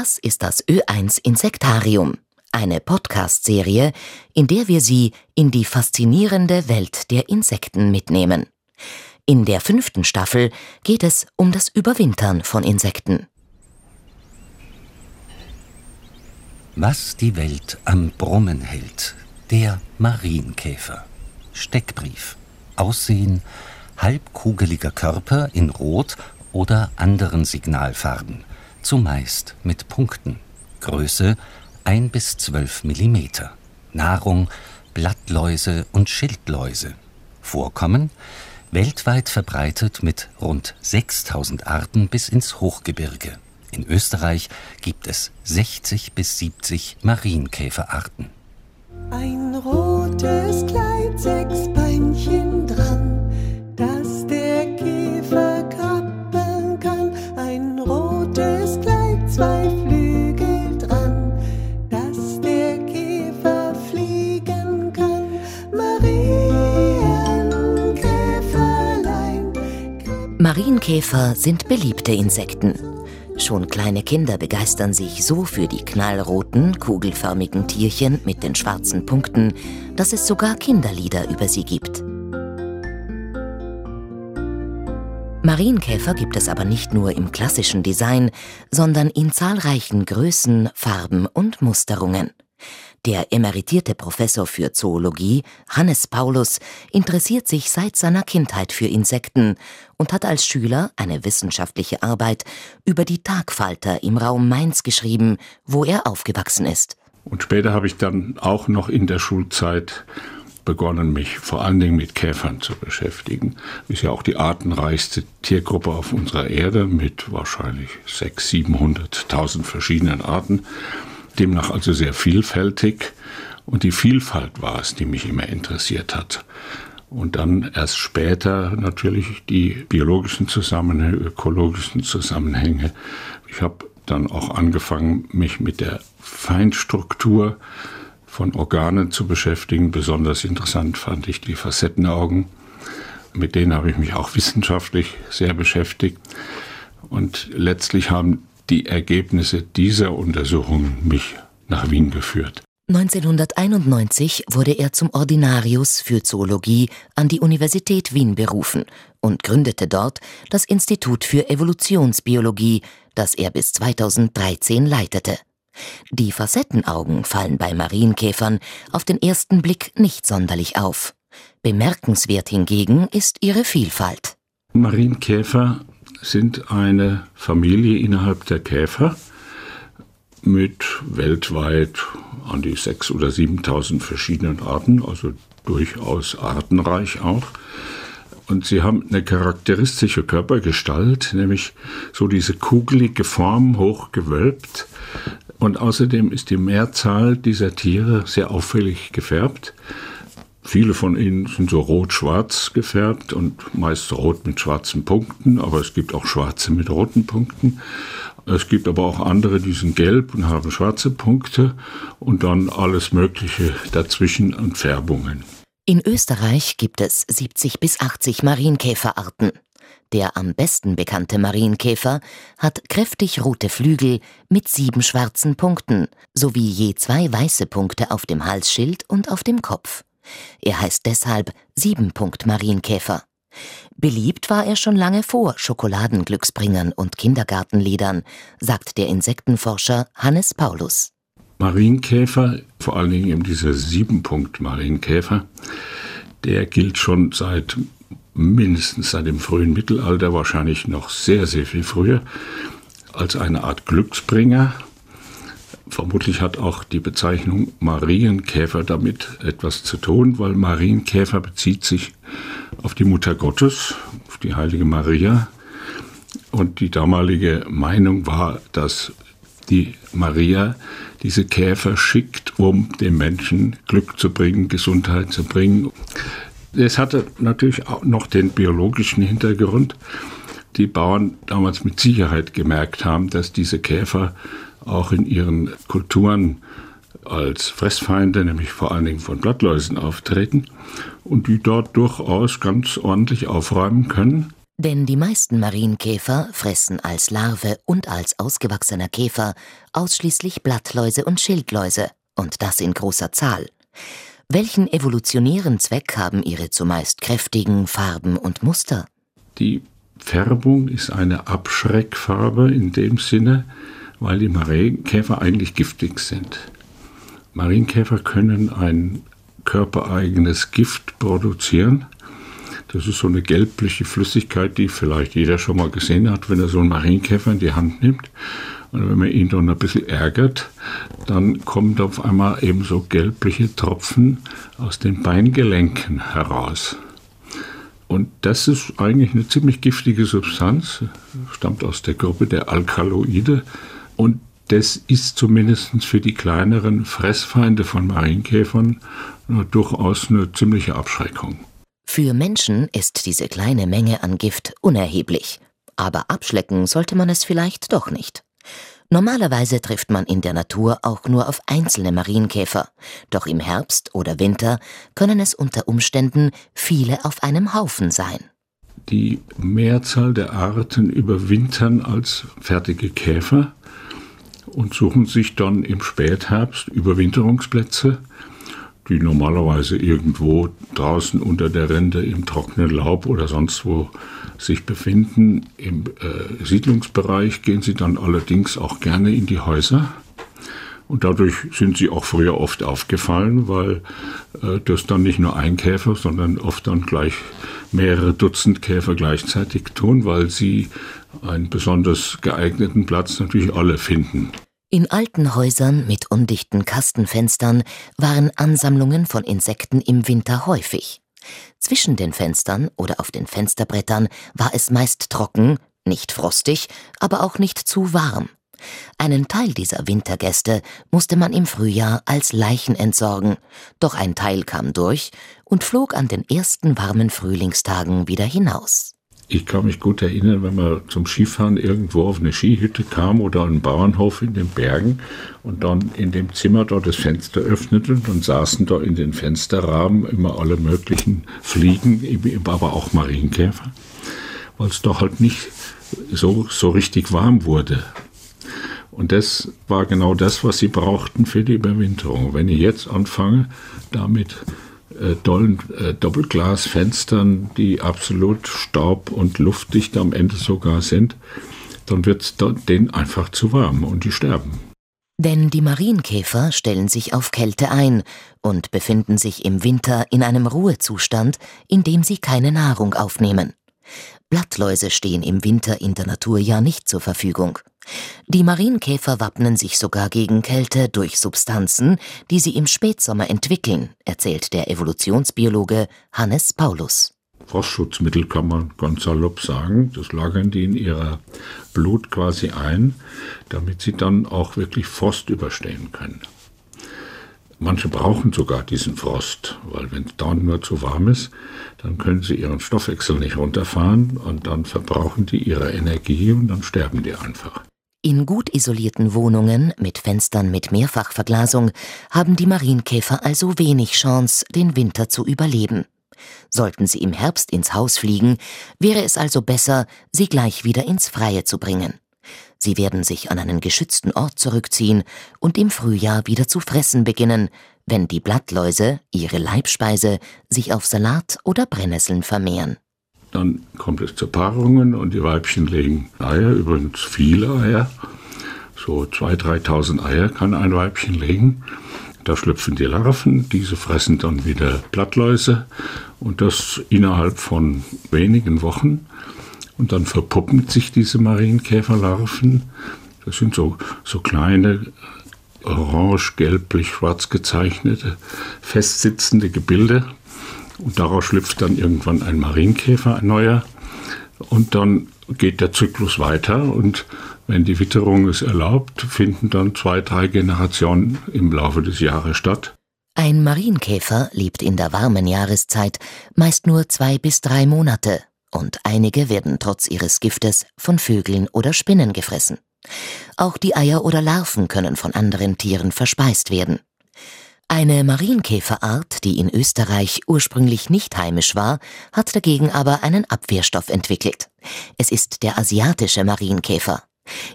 Das ist das Ö1 Insektarium, eine Podcast-Serie, in der wir Sie in die faszinierende Welt der Insekten mitnehmen. In der fünften Staffel geht es um das Überwintern von Insekten. Was die Welt am Brummen hält. Der Marienkäfer. Steckbrief. Aussehen halbkugeliger Körper in Rot oder anderen Signalfarben, zumeist mit Punkten. Größe 1 bis 12 Millimeter. Nahrung Blattläuse und Schildläuse. Vorkommen weltweit verbreitet mit rund 6000 Arten bis ins Hochgebirge. In Österreich gibt es 60 bis 70 Marienkäferarten. Ein rotes Kleid, Marienkäfer sind beliebte Insekten. Schon kleine Kinder begeistern sich so für die knallroten, kugelförmigen Tierchen mit den schwarzen Punkten, dass es sogar Kinderlieder über sie gibt. Marienkäfer gibt es aber nicht nur im klassischen Design, sondern in zahlreichen Größen, Farben und Musterungen. Der emeritierte Professor für Zoologie, Hannes Paulus, interessiert sich seit seiner Kindheit für Insekten und hat als Schüler eine wissenschaftliche Arbeit über die Tagfalter im Raum Mainz geschrieben, wo er aufgewachsen ist. Und später habe ich dann auch noch in der Schulzeit begonnen, mich vor allen Dingen mit Käfern zu beschäftigen. Ist ja auch die artenreichste Tiergruppe auf unserer Erde mit wahrscheinlich 600.000, 700.000 verschiedenen Arten demnach also sehr vielfältig. Und die Vielfalt war es, die mich immer interessiert hat. Und dann erst später natürlich die biologischen Zusammenhänge, ökologischen Zusammenhänge. Ich habe dann auch angefangen, mich mit der Feinstruktur von Organen zu beschäftigen. Besonders interessant fand ich die Facettenaugen. Mit denen habe ich mich auch wissenschaftlich sehr beschäftigt. Und letztlich haben die Ergebnisse dieser Untersuchungen mich nach Wien geführt. 1991 wurde er zum Ordinarius für Zoologie an die Universität Wien berufen und gründete dort das Institut für Evolutionsbiologie, das er bis 2013 leitete. Die Facettenaugen fallen bei Marienkäfern auf den ersten Blick nicht sonderlich auf. Bemerkenswert hingegen ist ihre Vielfalt. Marienkäfer sind eine Familie innerhalb der Käfer mit weltweit an die 6.000 oder 7.000 verschiedenen Arten, also durchaus artenreich auch. Und sie haben eine charakteristische Körpergestalt, nämlich so diese kugelige Form, hoch gewölbt. Und außerdem ist die Mehrzahl dieser Tiere sehr auffällig gefärbt. Viele von ihnen sind so rot-schwarz gefärbt und meist rot mit schwarzen Punkten, aber es gibt auch schwarze mit roten Punkten. Es gibt aber auch andere, die sind gelb und haben schwarze Punkte und dann alles Mögliche dazwischen an Färbungen. In Österreich gibt es 70 bis 80 Marienkäferarten. Der am besten bekannte Marienkäfer hat kräftig rote Flügel mit sieben schwarzen Punkten sowie je zwei weiße Punkte auf dem Halsschild und auf dem Kopf. Er heißt deshalb Siebenpunkt-Marienkäfer. Beliebt war er schon lange vor Schokoladenglücksbringern und Kindergartenliedern, sagt der Insektenforscher Hannes Paulus. Marienkäfer, vor allen Dingen eben dieser Siebenpunkt-Marienkäfer, der gilt schon seit mindestens seit dem frühen Mittelalter, wahrscheinlich noch sehr, sehr viel früher, als eine Art Glücksbringer Vermutlich hat auch die Bezeichnung Marienkäfer damit etwas zu tun, weil Marienkäfer bezieht sich auf die Mutter Gottes, auf die heilige Maria. Und die damalige Meinung war, dass die Maria diese Käfer schickt, um dem Menschen Glück zu bringen, Gesundheit zu bringen. Es hatte natürlich auch noch den biologischen Hintergrund. Die Bauern damals mit Sicherheit gemerkt haben, dass diese Käfer auch in ihren Kulturen als Fressfeinde, nämlich vor allen Dingen von Blattläusen auftreten und die dort durchaus ganz ordentlich aufräumen können. Denn die meisten Marienkäfer fressen als Larve und als ausgewachsener Käfer ausschließlich Blattläuse und Schildläuse, und das in großer Zahl. Welchen evolutionären Zweck haben ihre zumeist kräftigen Farben und Muster? Die Färbung ist eine Abschreckfarbe in dem Sinne, weil die Marienkäfer eigentlich giftig sind. Marienkäfer können ein körpereigenes Gift produzieren, das ist so eine gelbliche Flüssigkeit, die vielleicht jeder schon mal gesehen hat, wenn er so einen Marienkäfer in die Hand nimmt. Und wenn man ihn dann ein bisschen ärgert, dann kommen auf einmal eben so gelbliche Tropfen aus den Beingelenken heraus. Und das ist eigentlich eine ziemlich giftige Substanz, stammt aus der Gruppe der Alkaloide. Und das ist zumindest für die kleineren Fressfeinde von Marienkäfern durchaus eine ziemliche Abschreckung. Für Menschen ist diese kleine Menge an Gift unerheblich, aber abschlecken sollte man es vielleicht doch nicht. Normalerweise trifft man in der Natur auch nur auf einzelne Marienkäfer, doch im Herbst oder Winter können es unter Umständen viele auf einem Haufen sein. Die Mehrzahl der Arten überwintern als fertige Käfer und suchen sich dann im Spätherbst Überwinterungsplätze die normalerweise irgendwo draußen unter der Rinde im trockenen Laub oder sonst wo sich befinden. Im äh, Siedlungsbereich gehen sie dann allerdings auch gerne in die Häuser. Und dadurch sind sie auch früher oft aufgefallen, weil äh, das dann nicht nur ein Käfer, sondern oft dann gleich mehrere Dutzend Käfer gleichzeitig tun, weil sie einen besonders geeigneten Platz natürlich alle finden. In alten Häusern mit undichten Kastenfenstern waren Ansammlungen von Insekten im Winter häufig. Zwischen den Fenstern oder auf den Fensterbrettern war es meist trocken, nicht frostig, aber auch nicht zu warm. Einen Teil dieser Wintergäste musste man im Frühjahr als Leichen entsorgen, doch ein Teil kam durch und flog an den ersten warmen Frühlingstagen wieder hinaus. Ich kann mich gut erinnern, wenn man zum Skifahren irgendwo auf eine Skihütte kam oder einen Bauernhof in den Bergen und dann in dem Zimmer dort das Fenster öffneten und saßen da in den Fensterrahmen immer alle möglichen Fliegen, aber auch Marienkäfer, weil es doch halt nicht so, so richtig warm wurde. Und das war genau das, was sie brauchten für die Überwinterung. Wenn ich jetzt anfange, damit äh, tollen äh, Doppelglasfenstern, die absolut staub- und luftdicht am Ende sogar sind, dann wird es denen einfach zu warm und die sterben. Denn die Marienkäfer stellen sich auf Kälte ein und befinden sich im Winter in einem Ruhezustand, in dem sie keine Nahrung aufnehmen. Blattläuse stehen im Winter in der Natur ja nicht zur Verfügung. Die Marienkäfer wappnen sich sogar gegen Kälte durch Substanzen, die sie im Spätsommer entwickeln, erzählt der Evolutionsbiologe Hannes Paulus. Frostschutzmittel kann man ganz salopp sagen. Das lagern die in ihrer Blut quasi ein, damit sie dann auch wirklich Frost überstehen können. Manche brauchen sogar diesen Frost, weil wenn es dann nur zu warm ist, dann können sie ihren Stoffwechsel nicht runterfahren und dann verbrauchen die ihre Energie und dann sterben die einfach. In gut isolierten Wohnungen mit Fenstern mit Mehrfachverglasung haben die Marienkäfer also wenig Chance, den Winter zu überleben. Sollten sie im Herbst ins Haus fliegen, wäre es also besser, sie gleich wieder ins Freie zu bringen. Sie werden sich an einen geschützten Ort zurückziehen und im Frühjahr wieder zu fressen beginnen, wenn die Blattläuse, ihre Leibspeise, sich auf Salat oder Brennnesseln vermehren. Dann kommt es zu Paarungen und die Weibchen legen Eier, übrigens viele Eier. So 2.000, 3.000 Eier kann ein Weibchen legen. Da schlüpfen die Larven, diese fressen dann wieder Blattläuse und das innerhalb von wenigen Wochen. Und dann verpuppen sich diese Marienkäferlarven. Das sind so, so kleine, orange, gelblich, schwarz gezeichnete, festsitzende Gebilde. Und daraus schlüpft dann irgendwann ein Marienkäfer, ein neuer. Und dann geht der Zyklus weiter und wenn die Witterung es erlaubt, finden dann zwei, drei Generationen im Laufe des Jahres statt. Ein Marienkäfer lebt in der warmen Jahreszeit meist nur zwei bis drei Monate und einige werden trotz ihres Giftes von Vögeln oder Spinnen gefressen. Auch die Eier oder Larven können von anderen Tieren verspeist werden. Eine Marienkäferart, die in Österreich ursprünglich nicht heimisch war, hat dagegen aber einen Abwehrstoff entwickelt. Es ist der asiatische Marienkäfer.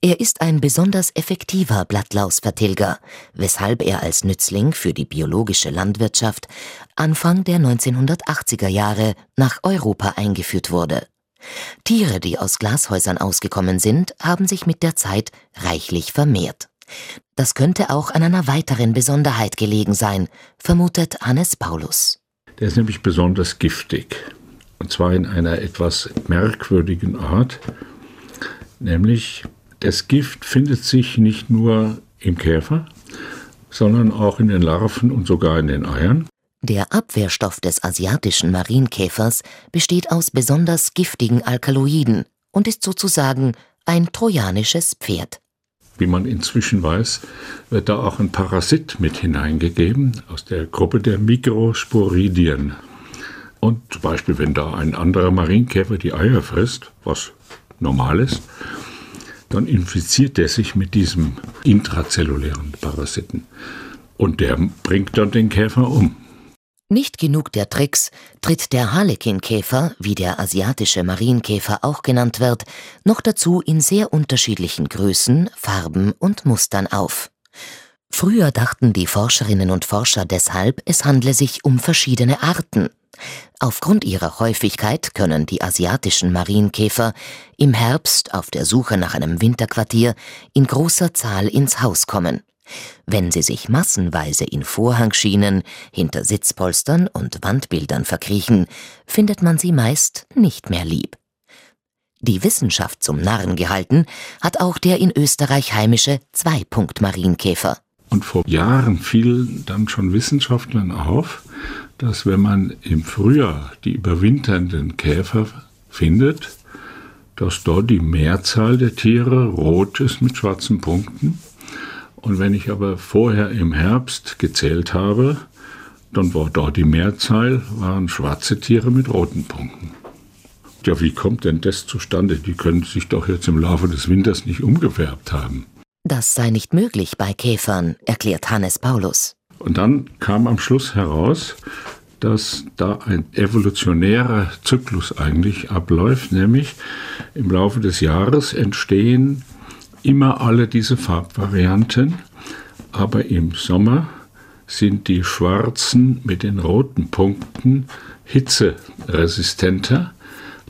Er ist ein besonders effektiver Blattlausvertilger, weshalb er als Nützling für die biologische Landwirtschaft Anfang der 1980er Jahre nach Europa eingeführt wurde. Tiere, die aus Glashäusern ausgekommen sind, haben sich mit der Zeit reichlich vermehrt. Das könnte auch an einer weiteren Besonderheit gelegen sein, vermutet Hannes Paulus. Der ist nämlich besonders giftig. Und zwar in einer etwas merkwürdigen Art. Nämlich, das Gift findet sich nicht nur im Käfer, sondern auch in den Larven und sogar in den Eiern. Der Abwehrstoff des asiatischen Marienkäfers besteht aus besonders giftigen Alkaloiden und ist sozusagen ein trojanisches Pferd. Wie man inzwischen weiß, wird da auch ein Parasit mit hineingegeben aus der Gruppe der Mikrosporidien. Und zum Beispiel, wenn da ein anderer Marienkäfer die Eier frisst, was normal ist, dann infiziert der sich mit diesem intrazellulären Parasiten. Und der bringt dann den Käfer um. Nicht genug der Tricks tritt der Harlequinkäfer, wie der asiatische Marienkäfer auch genannt wird, noch dazu in sehr unterschiedlichen Größen, Farben und Mustern auf. Früher dachten die Forscherinnen und Forscher deshalb, es handle sich um verschiedene Arten. Aufgrund ihrer Häufigkeit können die asiatischen Marienkäfer im Herbst auf der Suche nach einem Winterquartier in großer Zahl ins Haus kommen. Wenn sie sich massenweise in Vorhangschienen, hinter Sitzpolstern und Wandbildern verkriechen, findet man sie meist nicht mehr lieb. Die Wissenschaft zum Narren gehalten hat auch der in Österreich heimische Zweipunkt-Marienkäfer. Und vor Jahren fiel dann schon Wissenschaftlern auf, dass wenn man im Frühjahr die überwinternden Käfer findet, dass dort die Mehrzahl der Tiere rot ist mit schwarzen Punkten und wenn ich aber vorher im Herbst gezählt habe, dann war dort die Mehrzahl, waren schwarze Tiere mit roten Punkten. Ja, wie kommt denn das zustande? Die können sich doch jetzt im Laufe des Winters nicht umgefärbt haben. Das sei nicht möglich bei Käfern, erklärt Hannes Paulus. Und dann kam am Schluss heraus, dass da ein evolutionärer Zyklus eigentlich abläuft, nämlich im Laufe des Jahres entstehen immer alle diese Farbvarianten, aber im Sommer sind die schwarzen mit den roten Punkten hitzeresistenter.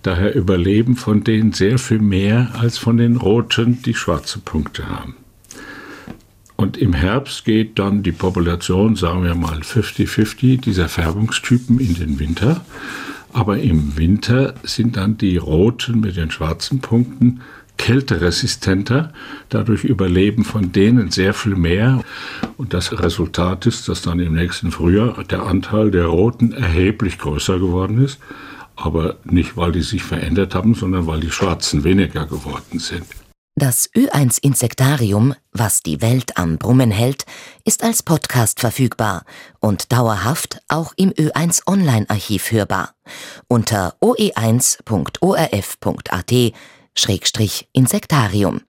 Daher überleben von denen sehr viel mehr als von den roten, die schwarze Punkte haben. Und im Herbst geht dann die Population, sagen wir mal 50-50 dieser Färbungstypen in den Winter. Aber im Winter sind dann die roten mit den schwarzen Punkten kälteresistenter. Dadurch überleben von denen sehr viel mehr. Und das Resultat ist, dass dann im nächsten Frühjahr der Anteil der Roten erheblich größer geworden ist. Aber nicht, weil die sich verändert haben, sondern weil die Schwarzen weniger geworden sind. Das Ö1 Insektarium, was die Welt am Brummen hält, ist als Podcast verfügbar und dauerhaft auch im Ö1 Online-Archiv hörbar. Unter oe1.orf.at Schrägstrich Insektarium.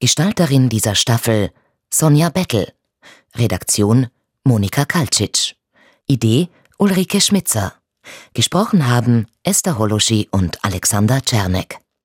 Gestalterin dieser Staffel Sonja Bettel. Redaktion Monika Kalcic. Idee Ulrike Schmitzer. Gesprochen haben Esther Holoschi und Alexander Czernek.